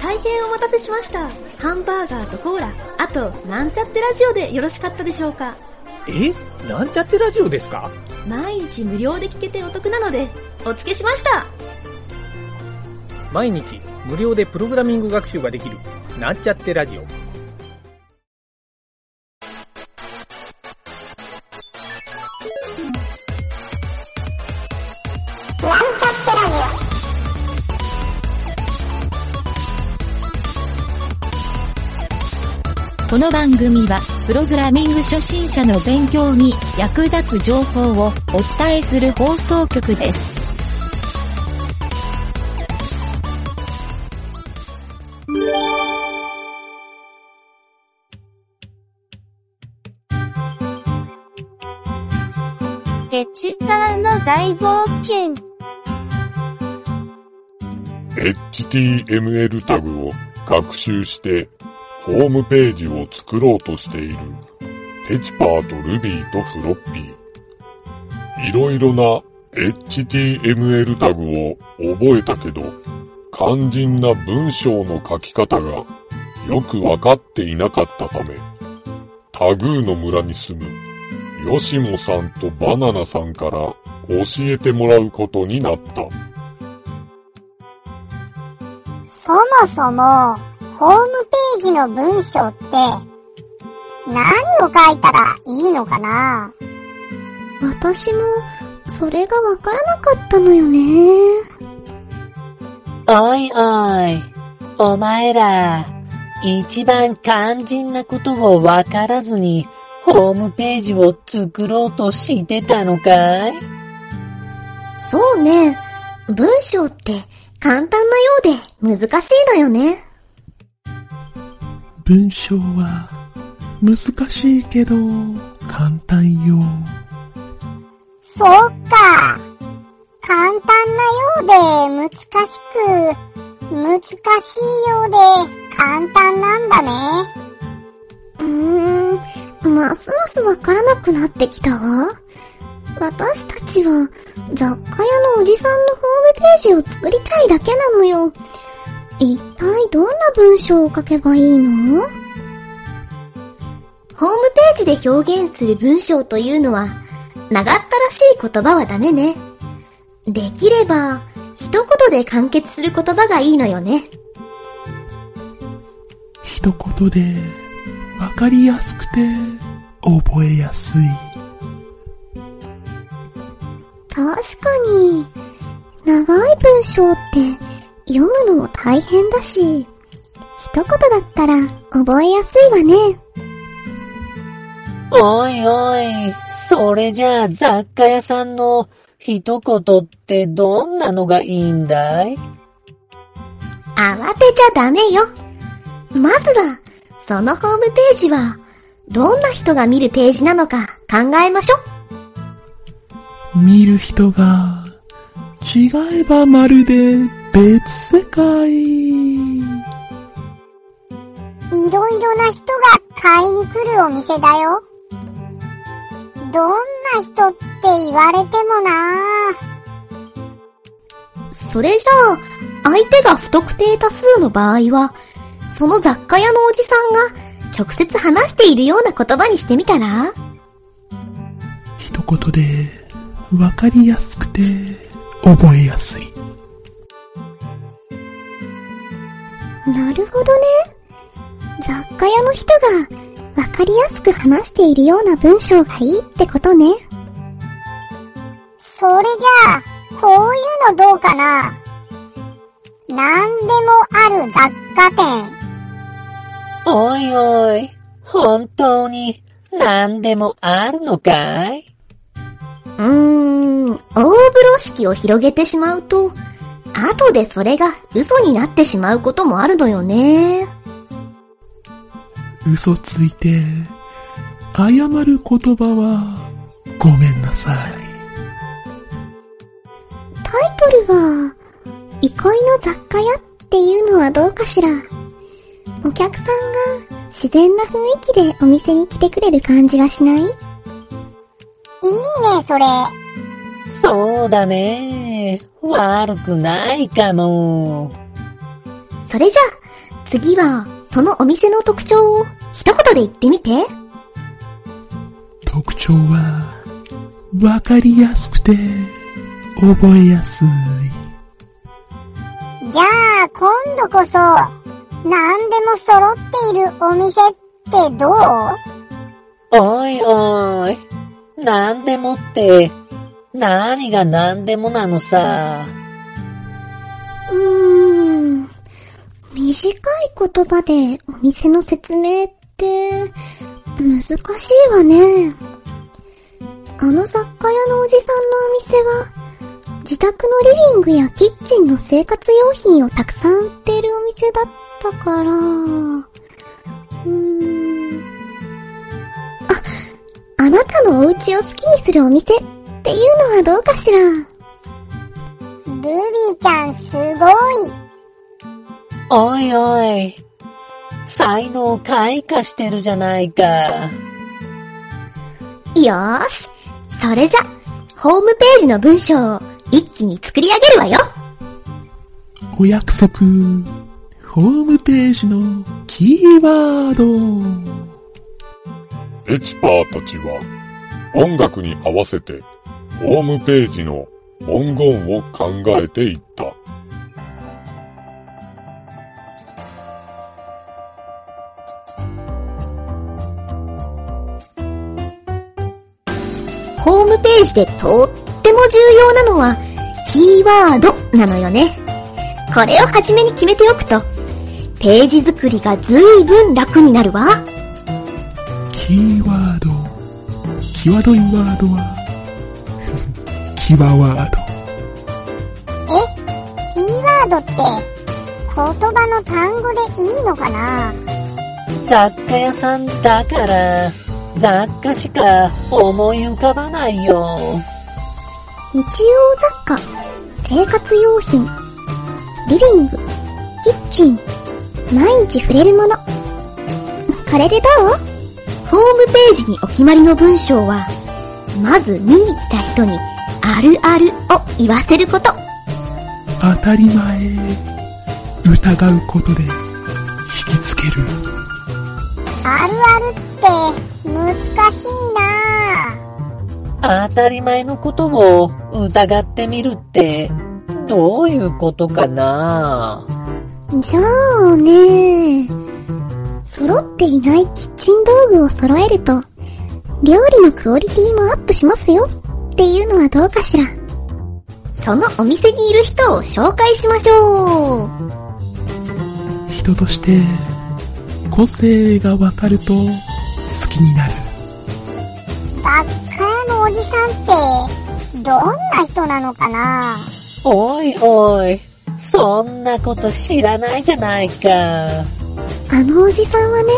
大変お待たせしました。ハンバーガーとコーラ、あと、なんちゃってラジオでよろしかったでしょうか。え？なんちゃってラジオですか？毎日無料で聞けてお得なので、お付けしました。毎日無料でプログラミング学習ができるなんちゃってラジオこの番組は、プログラミング初心者の勉強に役立つ情報をお伝えする放送局です。エチターの大冒険。HTML タグを学習してホームページを作ろうとしているテチパーと Ruby とフロッピー。いろいろな HTML タグを覚えたけど肝心な文章の書き方がよくわかっていなかったためタグーの村に住むヨシモさんとバナナさんから教えてもらうことになった。そもそも、ホームページの文章って、何を書いたらいいのかな？私も、それがわからなかったのよね。おいおい、お前ら、一番肝心なことをわからずに、ホームページを作ろうとしてたのかい？そうね。文章って簡単なようで難しいのよね。文章は難しいけど簡単よ。そっか。簡単なようで難しく、難しいようで簡単なんだね。うーん、ますますわからなくなってきたわ。私たちは雑貨屋のおじさんのホームページを作りたいだけなのよ。一体どんな文章を書けばいいの？ホームページで表現する文章というのは、長ったらしい言葉はダメね。できれば、一言で完結する言葉がいいのよね。一言でわかりやすくて覚えやすい。確かに、長い文章って読むのも大変だし、一言だったら覚えやすいわね。おいおい、それじゃあ雑貨屋さんの一言ってどんなのがいいんだい？慌てちゃダメよ。まずは、そのホームページは、どんな人が見るページなのか考えましょ。見る人が違えばまるで別世界。いろいろな人が買いに来るお店だよ。どんな人って言われてもなそれじゃあ、相手が不特定多数の場合は、その雑貨屋のおじさんが直接話しているような言葉にしてみたら？一言でわかりやすくて覚えやすい。なるほどね。雑貨屋の人がわかりやすく話しているような文章がいいってことね。それじゃあ、こういうのどうかな？なんでもある雑貨店。おいおい、本当に何でもあるのかい？うーん、大風呂敷を広げてしまうと、後でそれが嘘になってしまうこともあるのよね。嘘ついて謝る言葉はごめんなさい。タイトルは、憩いの雑貨屋っていうのはどうかしら。お客さんが自然な雰囲気でお店に来てくれる感じがしない？いいね、それ。そうだね。悪くないかも。それじゃあ、次は、そのお店の特徴を一言で言ってみて。特徴は、わかりやすくて、覚えやすい。じゃあ、今度こそ、何でも揃っているお店ってどう？おいおい。なんでもって、何がなんでもなのさ。うーん。短い言葉でお店の説明って、難しいわね。あの雑貨屋のおじさんのお店は、自宅のリビングやキッチンの生活用品をたくさん売っているお店だったから、うーん。あ、あなたのお家を好きにするお店っていうのはどうかしら？ルビーちゃんすごい。おいおい。才能開花してるじゃないか。よーし。それじゃ、ホームページの文章を一気に作り上げるわよ。お約束、ホームページのキーワード。エチパーたちは音楽に合わせてホームページの文言を考えていった。ホームページでとっても重要なのは、キーワードなのよね。これを初めに決めておくと、ページ作りがずいぶん楽になるわ。キーワード。際どいワードは、キワワード。えキーワードって、言葉の単語でいいのかな？雑貨屋さんだから、雑貨しか思い浮かばないよ。日用雑貨、生活用品、リビング、キッチン、毎日触れるもの。これでどう？ホームページにお決まりの文章は、まず見に来た人にあるあるを言わせること。当たり前。疑うことで、引きつける。あるあるって、難しいな当たり前のことを疑ってみるって、どういうことかな？じゃあね揃っていないキッチン道具を揃えると、料理のクオリティもアップしますよっていうのはどうかしら？そのお店にいる人を紹介しましょう。人として、個性がわかると、好きになる。雑貨屋のおじさんって、どんな人なのかな？おいおい、そんなこと知らないじゃないか。あのおじさんはね、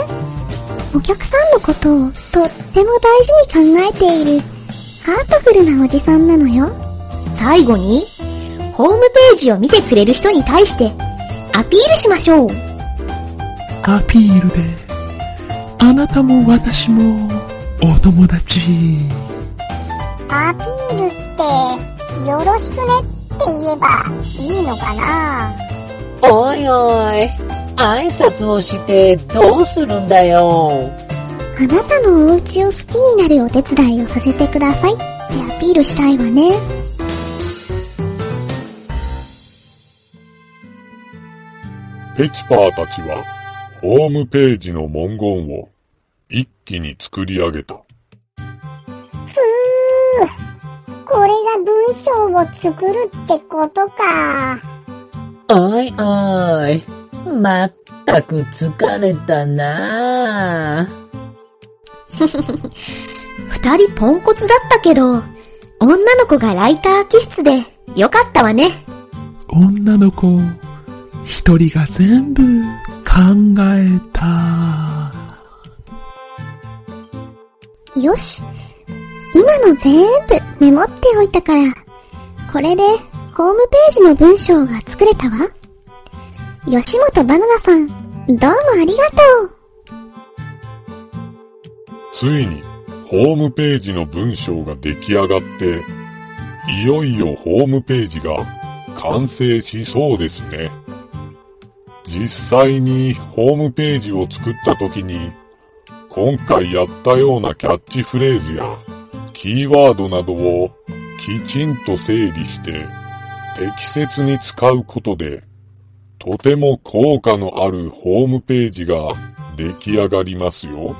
お客さんのことをとっても大事に考えている、ハートフルなおじさんなのよ。最後に、ホームページを見てくれる人に対して、アピールしましょう。アピールで、あなたも私も、お友達。アピールって、よろしくねって言えばいいのかな？おいおい、挨拶をしてどうするんだよ？あなたのお家を好きになるお手伝いをさせてくださいってアピールしたいわね。ペチパーたちはホームページの文言を一気に作り上げた。ふぅ、これが文章を作るってことか。おいおい、まったく疲れたな 二人ポンコツだったけど、女の子がライター気質でよかったわね。女の子、一人が全部考えた。よし。今の全部メモっておいたから、これでホームページの文章が作れたわ。吉本バナナさん、どうもありがとう。ついにホームページの文章が出来上がって、いよいよホームページが完成しそうですね。実際にホームページを作った時に、今回やったようなキャッチフレーズやキーワードなどをきちんと整理して適切に使うことで、とても効果のあるホームページが出来上がりますよ。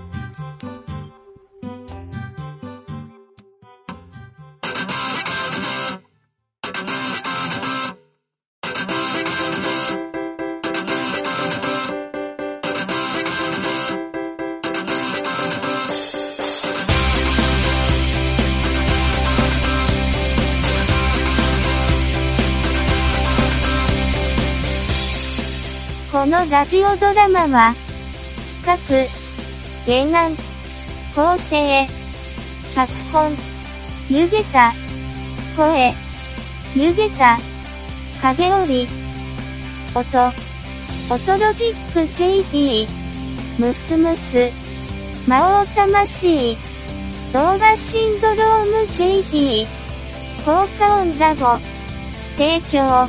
このラジオドラマは、企画、原案、構成、脚本、湯げた、声、湯げた、影織、音、音ロジック JP、ムスムス、魔王魂、動画シンドローム JP、効果音ラボ、提供、